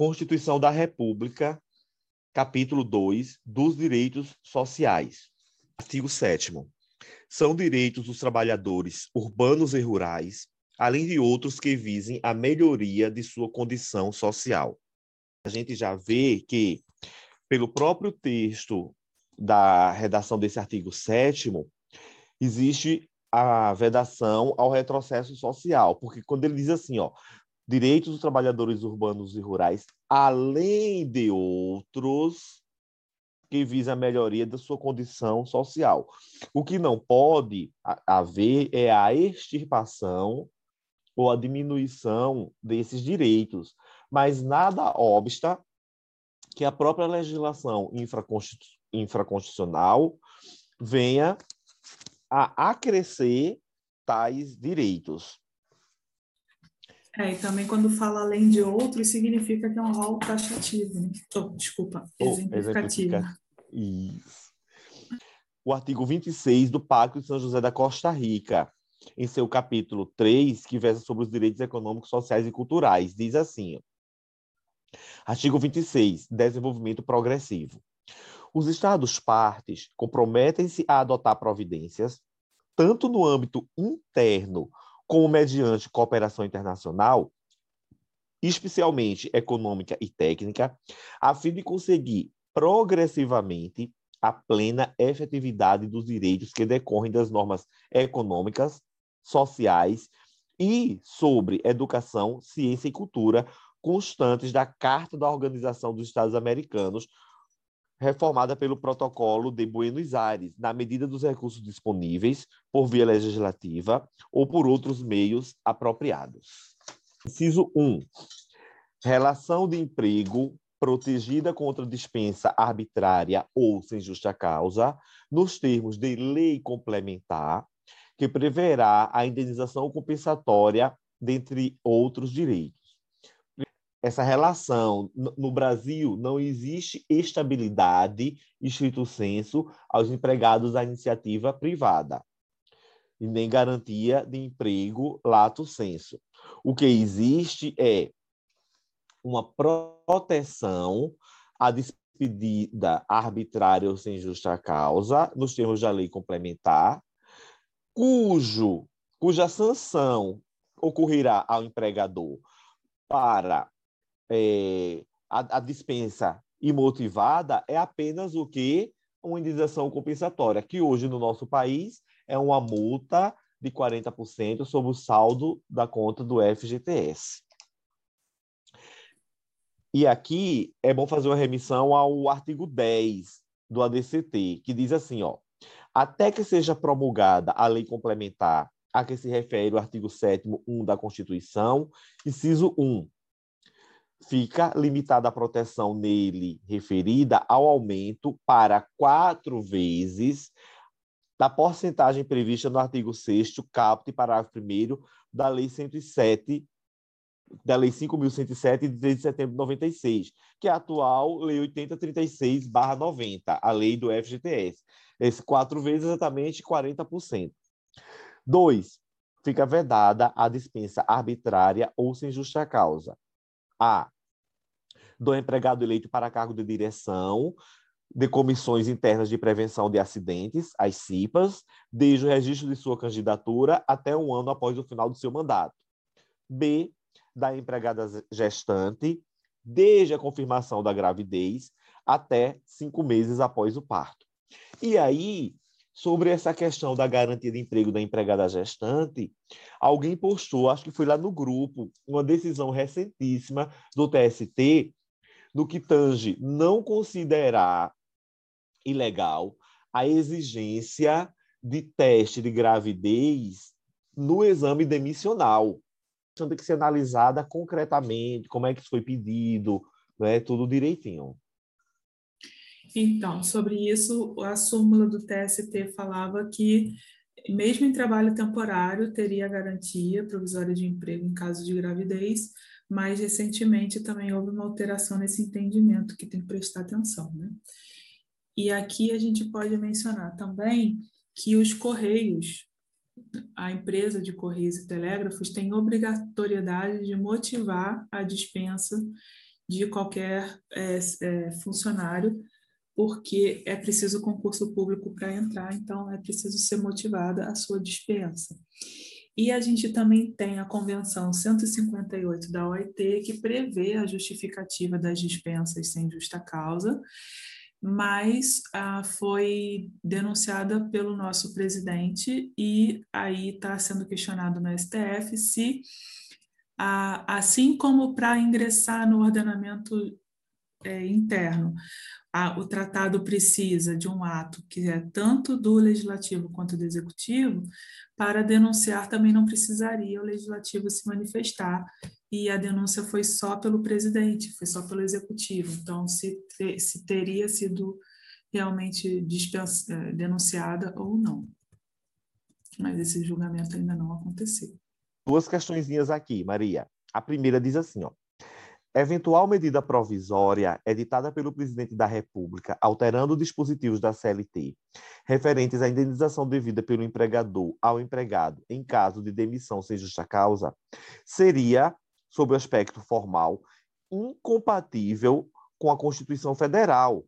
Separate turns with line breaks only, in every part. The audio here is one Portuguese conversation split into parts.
Constituição da República, capítulo 2, dos direitos sociais. Artigo 7 São direitos dos trabalhadores urbanos e rurais, além de outros que visem a melhoria de sua condição social. A gente já vê que, pelo próprio texto da redação desse artigo 7 existe a vedação ao retrocesso social, porque quando ele diz assim, ó, direitos dos trabalhadores urbanos e rurais, além de outros que visa a melhoria da sua condição social. O que não pode haver é a extirpação ou a diminuição desses direitos, mas nada obsta que a própria legislação infraconstitucional venha a acrescer tais direitos.
É, e também quando fala além de outros, significa que é um rol taxativo. Né? Oh, desculpa, exemplificativo.
Isso. O artigo 26 do Pacto de São José da Costa Rica, em seu capítulo 3, que versa sobre os direitos econômicos, sociais e culturais, diz assim: Artigo 26, desenvolvimento progressivo. Os Estados partes comprometem-se a adotar providências, tanto no âmbito interno como mediante cooperação internacional, especialmente econômica e técnica, a fim de conseguir progressivamente a plena efetividade dos direitos que decorrem das normas econômicas, sociais e sobre educação, ciência e cultura constantes da Carta da Organização dos Estados Americanos, reformada pelo Protocolo de Buenos Aires, na medida dos recursos disponíveis por via legislativa ou por outros meios apropriados. Inciso 1. Relação de emprego protegida contra dispensa arbitrária ou sem justa causa, nos termos de lei complementar, que preverá a indenização compensatória, dentre outros direitos essa relação. No Brasil, não existe estabilidade, estrito senso, aos empregados da iniciativa privada, e nem garantia de emprego lato senso. O que existe é uma proteção à despedida arbitrária ou sem justa causa, nos termos da lei complementar, cujo, cuja sanção ocorrerá ao empregador para é, a, a, dispensa imotivada é apenas o que? Uma indenização compensatória, que hoje no nosso país é uma multa de 40% sobre o saldo da conta do FGTS. E aqui é bom fazer uma remissão ao artigo 10 do ADCT, que diz assim, ó, até que seja promulgada a lei complementar a que se refere o artigo 7 1 da Constituição, inciso 1, fica limitada a proteção nele referida ao aumento para quatro vezes da porcentagem prevista no artigo 6 caput, parágrafo 1 da Lei 107, da Lei 5.107, de 3 de setembro de 96, que é a atual Lei 8036-90, a lei do FGTS. Esse quatro vezes, exatamente 40%. Dois, fica vedada a dispensa arbitrária ou sem justa causa. A. Do empregado eleito para cargo de direção de comissões internas de prevenção de acidentes, as CIPAs, desde o registro de sua candidatura até um ano após o final do seu mandato. B. Da empregada gestante, desde a confirmação da gravidez até cinco meses após o parto. E aí, sobre essa questão da garantia de emprego da empregada gestante, alguém postou, acho que foi lá no grupo, uma decisão recentíssima do TST no que tange não considerar ilegal a exigência de teste de gravidez no exame demissional. Tem que ser analisada concretamente, como é que foi pedido, né, tudo direitinho.
Então, sobre isso, a súmula do TST falava que, mesmo em trabalho temporário, teria garantia provisória de emprego em caso de gravidez, mas recentemente também houve uma alteração nesse entendimento que tem que prestar atenção. Né? E aqui a gente pode mencionar também que os Correios, a empresa de Correios e Telégrafos, tem obrigatoriedade de motivar a dispensa de qualquer é, é, funcionário, porque é preciso concurso público para entrar, então é preciso ser motivada a sua dispensa. E a gente também tem a Convenção 158 da OIT, que prevê a justificativa das dispensas sem justa causa, mas ah, foi denunciada pelo nosso presidente e aí está sendo questionado no STF se, ah, assim como para ingressar no ordenamento é, interno, a, o tratado precisa de um ato que é tanto do legislativo quanto do executivo, para denunciar também não precisaria o legislativo se manifestar, e a denúncia foi só pelo presidente, foi só pelo executivo. Então, se, se teria sido realmente é, denunciada ou não. Mas esse julgamento ainda não aconteceu.
Duas questõezinhas aqui, Maria. A primeira diz assim, ó. Eventual medida provisória editada pelo presidente da República, alterando dispositivos da CLT, referentes à indenização devida pelo empregador ao empregado em caso de demissão sem justa causa, seria, sob o aspecto formal, incompatível com a Constituição Federal,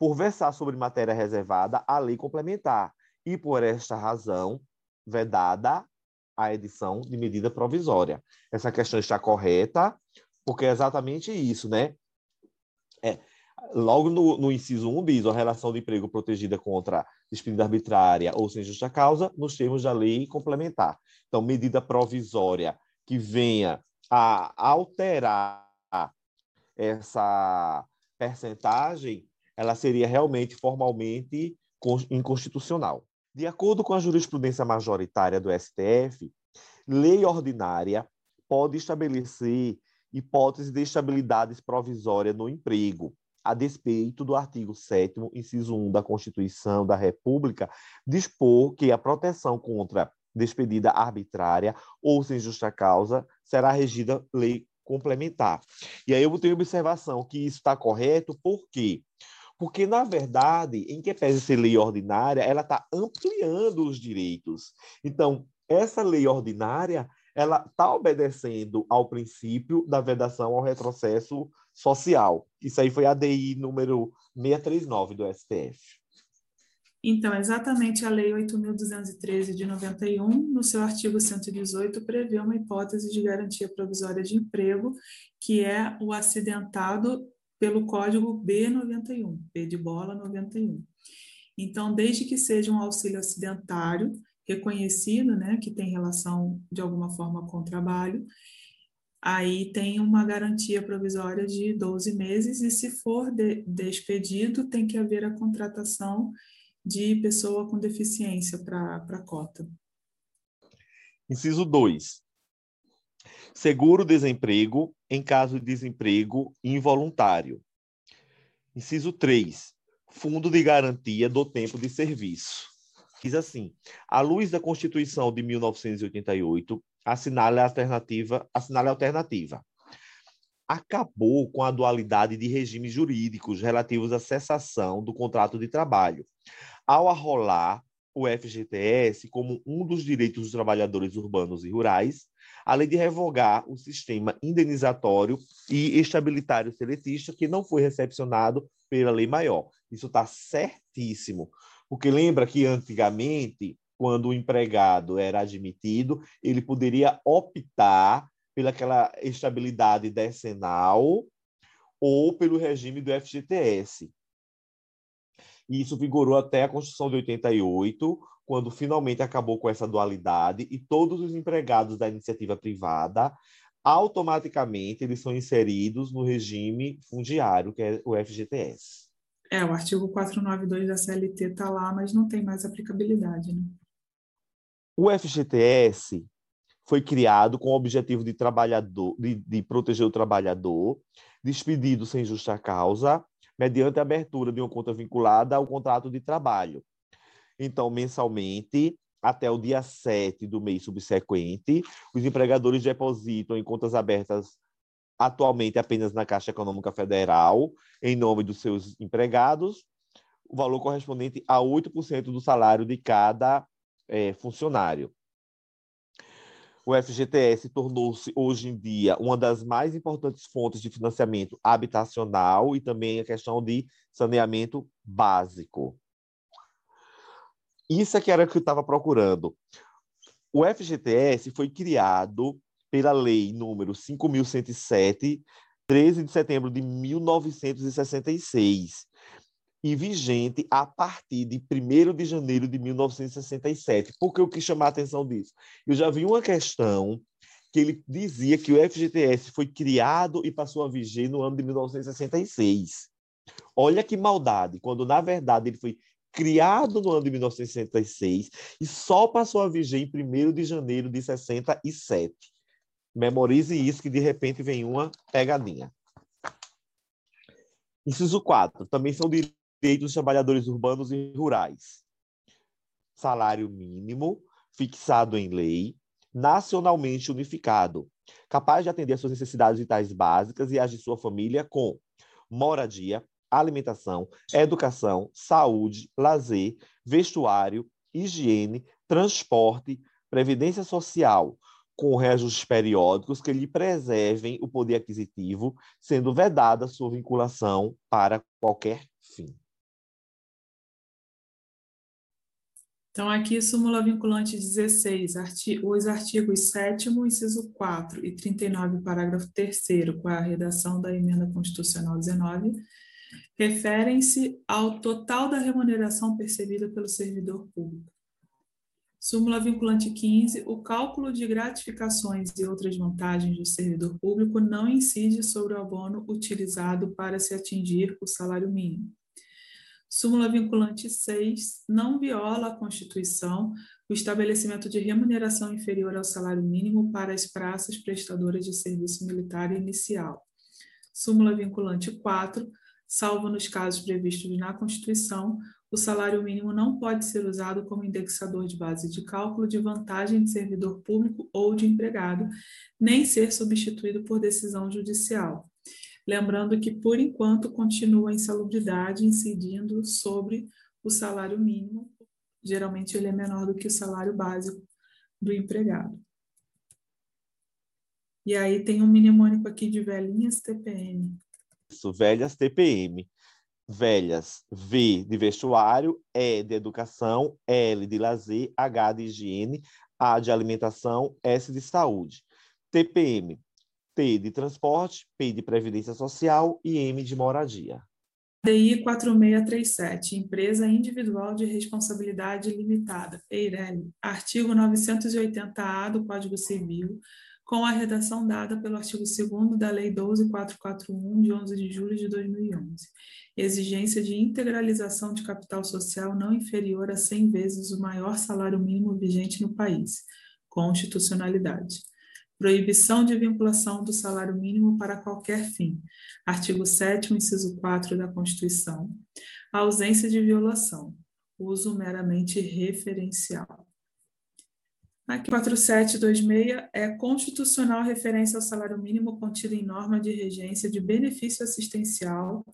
por versar sobre matéria reservada à lei complementar, e por esta razão, vedada a edição de medida provisória. Essa questão está correta, porque é exatamente isso, né? É, logo no, no inciso 1 bis, a relação de emprego protegida contra despedida arbitrária ou sem justa causa, nos termos da lei complementar. Então, medida provisória que venha a alterar essa percentagem, ela seria realmente formalmente inconstitucional. De acordo com a jurisprudência majoritária do STF, lei ordinária pode estabelecer hipótese de estabilidade provisória no emprego, a despeito do artigo 7 inciso 1 da Constituição da República, dispor que a proteção contra despedida arbitrária ou sem justa causa será regida lei complementar. E aí eu tenho observação que isso está correto, por quê? Porque, na verdade, em que pese ser lei ordinária, ela está ampliando os direitos. Então, essa lei ordinária, ela está obedecendo ao princípio da vedação ao retrocesso social. Isso aí foi a DI número 639 do STF.
Então, exatamente a Lei 8.213 de 91, no seu artigo 118, prevê uma hipótese de garantia provisória de emprego, que é o acidentado pelo código B91, B de bola 91. Então, desde que seja um auxílio acidentário, reconhecido, né, que tem relação de alguma forma com o trabalho, aí tem uma garantia provisória de 12 meses e se for de, despedido, tem que haver a contratação de pessoa com deficiência para a cota.
Inciso 2. Seguro-desemprego em caso de desemprego involuntário. Inciso 3. Fundo de garantia do tempo de serviço diz assim: à luz da Constituição de 1988, assinale a alternativa, assinale a alternativa. Acabou com a dualidade de regimes jurídicos relativos à cessação do contrato de trabalho, ao arrolar o FGTS como um dos direitos dos trabalhadores urbanos e rurais, além de revogar o sistema indenizatório e estabilitário seletista que não foi recepcionado pela lei maior. Isso está certíssimo. Porque lembra que antigamente, quando o empregado era admitido, ele poderia optar pelaquela estabilidade decenal ou pelo regime do FGTS. E isso vigorou até a Constituição de 88, quando finalmente acabou com essa dualidade e todos os empregados da iniciativa privada automaticamente eles são inseridos no regime fundiário, que é o FGTS.
É, o artigo 492 da CLT está lá, mas não tem mais aplicabilidade. Né?
O FGTS foi criado com o objetivo de, trabalhador, de, de proteger o trabalhador despedido sem justa causa, mediante a abertura de uma conta vinculada ao contrato de trabalho. Então, mensalmente, até o dia 7 do mês subsequente, os empregadores depositam em contas abertas atualmente apenas na Caixa Econômica Federal, em nome dos seus empregados, o valor correspondente a 8% do salário de cada é, funcionário. O FGTS tornou-se, hoje em dia, uma das mais importantes fontes de financiamento habitacional e também a questão de saneamento básico. Isso é que era o que eu estava procurando. O FGTS foi criado pela lei número 5.107, 13 de setembro de 1966, e vigente a partir de 1 de janeiro de 1967. Por que eu quis chamar a atenção disso? Eu já vi uma questão que ele dizia que o FGTS foi criado e passou a viger no ano de 1966. Olha que maldade, quando na verdade ele foi criado no ano de 1966 e só passou a viger em 1 de janeiro de 67. Memorize isso que de repente vem uma pegadinha. Inciso 4. Também são direitos dos trabalhadores urbanos e rurais. Salário mínimo fixado em lei, nacionalmente unificado, capaz de atender às suas necessidades vitais básicas e as de sua família com moradia, alimentação, educação, saúde, lazer, vestuário, higiene, transporte, previdência social, com reajustes periódicos que lhe preservem o poder aquisitivo, sendo vedada sua vinculação para qualquer fim.
Então, aqui, súmula vinculante 16, arti os artigos 7 inciso 4 e 39, parágrafo 3 com a redação da emenda constitucional 19, referem-se ao total da remuneração percebida pelo servidor público. Súmula vinculante 15. O cálculo de gratificações e outras vantagens do servidor público não incide sobre o abono utilizado para se atingir o salário mínimo. Súmula vinculante 6. Não viola a Constituição o estabelecimento de remuneração inferior ao salário mínimo para as praças prestadoras de serviço militar inicial. Súmula vinculante 4 salvo nos casos previstos na Constituição, o salário mínimo não pode ser usado como indexador de base de cálculo de vantagem de servidor público ou de empregado, nem ser substituído por decisão judicial. Lembrando que, por enquanto, continua a insalubridade incidindo sobre o salário mínimo, geralmente ele é menor do que o salário básico do empregado. E aí tem um mnemônico aqui de velhinhas TPM,
isso, velhas TPM. Velhas, V de vestuário, E de educação, L de lazer, H de higiene, A de alimentação, S de saúde. TPM, T de transporte, P de previdência social e M de moradia.
DI 4637, Empresa Individual de Responsabilidade Limitada, EIRELI, artigo 980-A do Código Civil, com a redação dada pelo artigo 2 da Lei 12441, de 11 de julho de 2011. Exigência de integralização de capital social não inferior a 100 vezes o maior salário mínimo vigente no país. Constitucionalidade. Proibição de vinculação do salário mínimo para qualquer fim. Artigo 7 inciso 4 da Constituição. Ausência de violação. Uso meramente referencial. Aqui, 4726 é constitucional referência ao salário mínimo contido em norma de regência de benefício assistencial,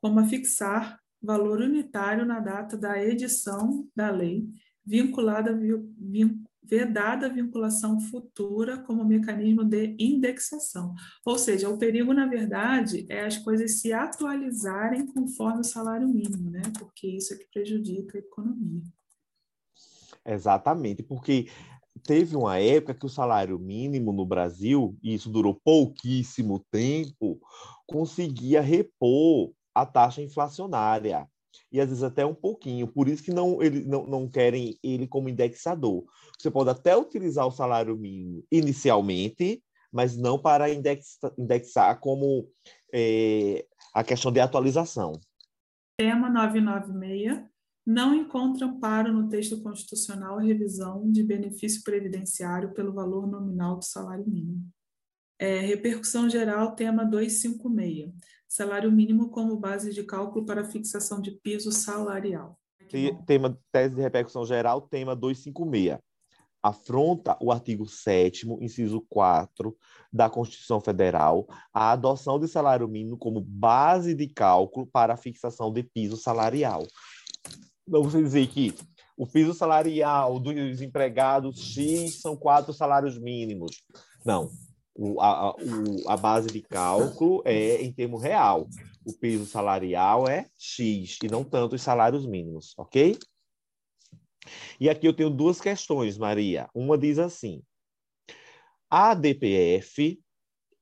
como a fixar valor unitário na data da edição da lei, vinculada, vin, vedada a vinculação futura como mecanismo de indexação. Ou seja, o perigo, na verdade, é as coisas se atualizarem conforme o salário mínimo, né? porque isso é que prejudica a economia.
Exatamente, porque teve uma época que o salário mínimo no Brasil, e isso durou pouquíssimo tempo, conseguia repor a taxa inflacionária. E às vezes até um pouquinho. Por isso que não, ele, não, não querem ele como indexador. Você pode até utilizar o salário mínimo inicialmente, mas não para indexa, indexar como é, a questão de atualização.
Tema 996 não encontra amparo no texto constitucional a revisão de benefício previdenciário pelo valor nominal do salário mínimo. É, repercussão geral, tema 256. Salário mínimo como base de cálculo para fixação de piso salarial.
Tema, tese de repercussão geral, tema 256. Afronta o artigo 7 inciso 4 da Constituição Federal a adoção de salário mínimo como base de cálculo para a fixação de piso salarial. Você dizer que o piso salarial dos empregados X são quatro salários mínimos. Não. O, a, o, a base de cálculo é em termo real. O piso salarial é X e não tanto os salários mínimos, ok? E aqui eu tenho duas questões, Maria. Uma diz assim: a DPF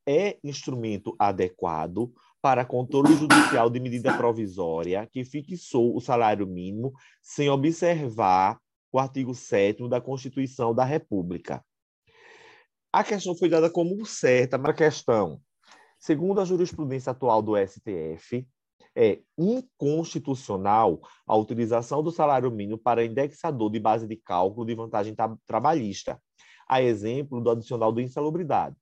é instrumento adequado para controle judicial de medida provisória que fixou o salário mínimo sem observar o artigo 7 da Constituição da República. A questão foi dada como certa, mas a questão, segundo a jurisprudência atual do STF, é inconstitucional a utilização do salário mínimo para indexador de base de cálculo de vantagem trabalhista, a exemplo do adicional de insalubridade.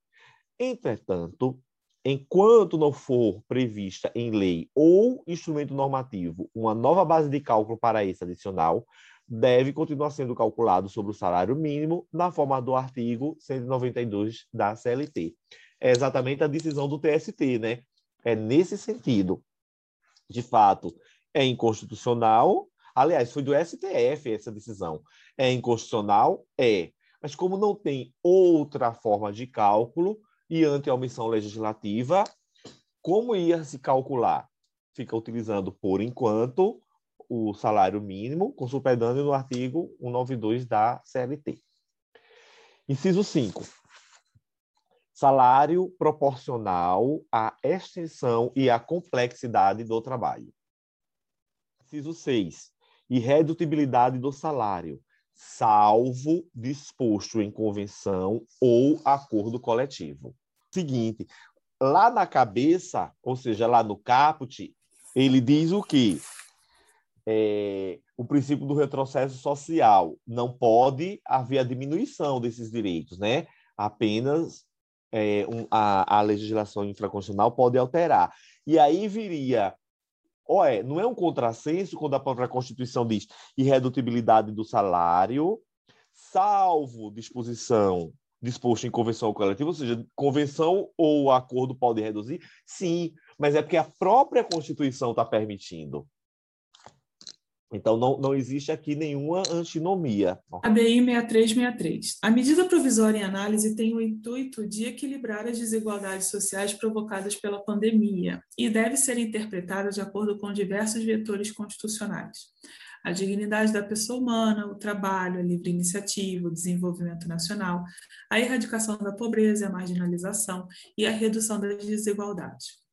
Entretanto, enquanto não for prevista em lei ou instrumento normativo uma nova base de cálculo para esse adicional, deve continuar sendo calculado sobre o salário mínimo na forma do artigo 192 da CLT. É exatamente a decisão do TST, né? É nesse sentido. De fato, é inconstitucional. Aliás, foi do STF essa decisão. É inconstitucional? É. Mas como não tem outra forma de cálculo, e ante a omissão legislativa, como ia se calcular? Fica utilizando, por enquanto, o salário mínimo, com superdano no artigo 192 da CLT. Inciso 5. Salário proporcional à extensão e à complexidade do trabalho. Inciso 6. Irredutibilidade do salário, salvo disposto em convenção ou acordo coletivo. Seguinte, lá na cabeça, ou seja, lá no caput, ele diz o que? É, o princípio do retrocesso social. Não pode haver a diminuição desses direitos, né? Apenas é, um, a, a legislação infraconstitucional pode alterar. E aí viria ou é, não é um contrassenso quando a própria Constituição diz irredutibilidade do salário, salvo disposição disposto em convenção coletiva, ou seja, convenção ou acordo pode reduzir? Sim, mas é porque a própria Constituição está permitindo. Então, não, não existe aqui nenhuma antinomia.
ABI 6363. A medida provisória em análise tem o intuito de equilibrar as desigualdades sociais provocadas pela pandemia e deve ser interpretada de acordo com diversos vetores constitucionais. A dignidade da pessoa humana, o trabalho, a livre iniciativa, o desenvolvimento nacional, a erradicação da pobreza e a marginalização e a redução das desigualdades.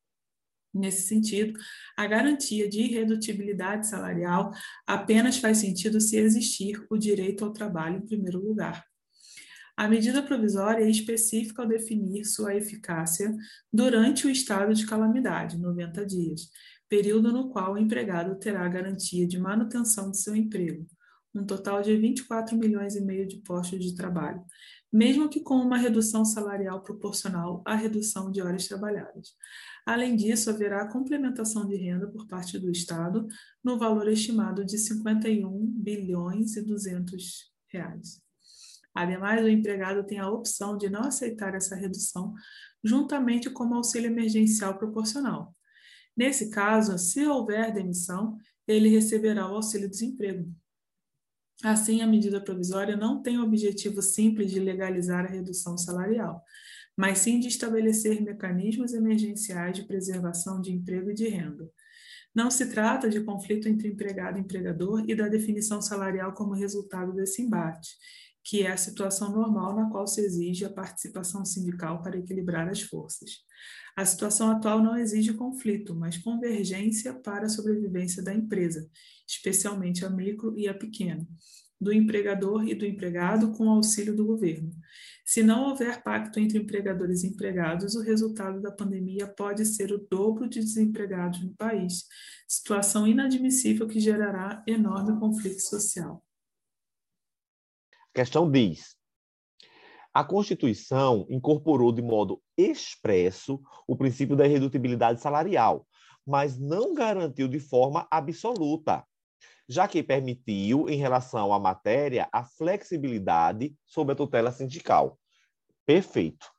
Nesse sentido, a garantia de irredutibilidade salarial apenas faz sentido se existir o direito ao trabalho em primeiro lugar. A medida provisória é específica ao definir sua eficácia durante o estado de calamidade, 90 dias, período no qual o empregado terá a garantia de manutenção de seu emprego, um total de 24 milhões e meio de postos de trabalho, mesmo que com uma redução salarial proporcional à redução de horas trabalhadas. Além disso, haverá complementação de renda por parte do Estado no valor estimado de 51 bilhões e 200 reais. Ademais, o empregado tem a opção de não aceitar essa redução juntamente com o auxílio emergencial proporcional. Nesse caso, se houver demissão, ele receberá o auxílio-desemprego. Assim, a medida provisória não tem o objetivo simples de legalizar a redução salarial, mas sim de estabelecer mecanismos emergenciais de preservação de emprego e de renda. Não se trata de conflito entre empregado e empregador e da definição salarial como resultado desse embate, que é a situação normal na qual se exige a participação sindical para equilibrar as forças. A situação atual não exige conflito, mas convergência para a sobrevivência da empresa, especialmente a micro e a pequena, do empregador e do empregado com auxílio do governo. Se não houver pacto entre empregadores e empregados, o resultado da pandemia pode ser o dobro de desempregados no país, situação inadmissível que gerará enorme conflito social.
Questão diz: a Constituição incorporou de modo expresso o princípio da irredutibilidade salarial, mas não garantiu de forma absoluta, já que permitiu, em relação à matéria, a flexibilidade sob a tutela sindical. Perfeito.